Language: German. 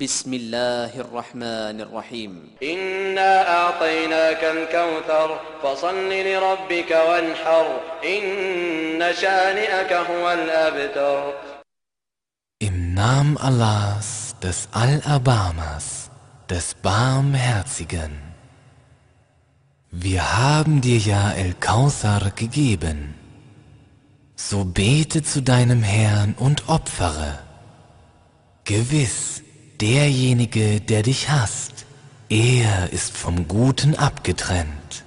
بسم الله الرحمن الرحيم إنا أعطيناك الكوثر فصل لربك وانحر إن شانئك هو الأبتر Im Namen Allahs, des Allerbarmers, des Barmherzigen. Wir haben dir ja El Kauthar gegeben. So bete zu deinem Herrn und opfere. Gewiss, derjenige, der dich hasst, er ist vom Guten abgetrennt.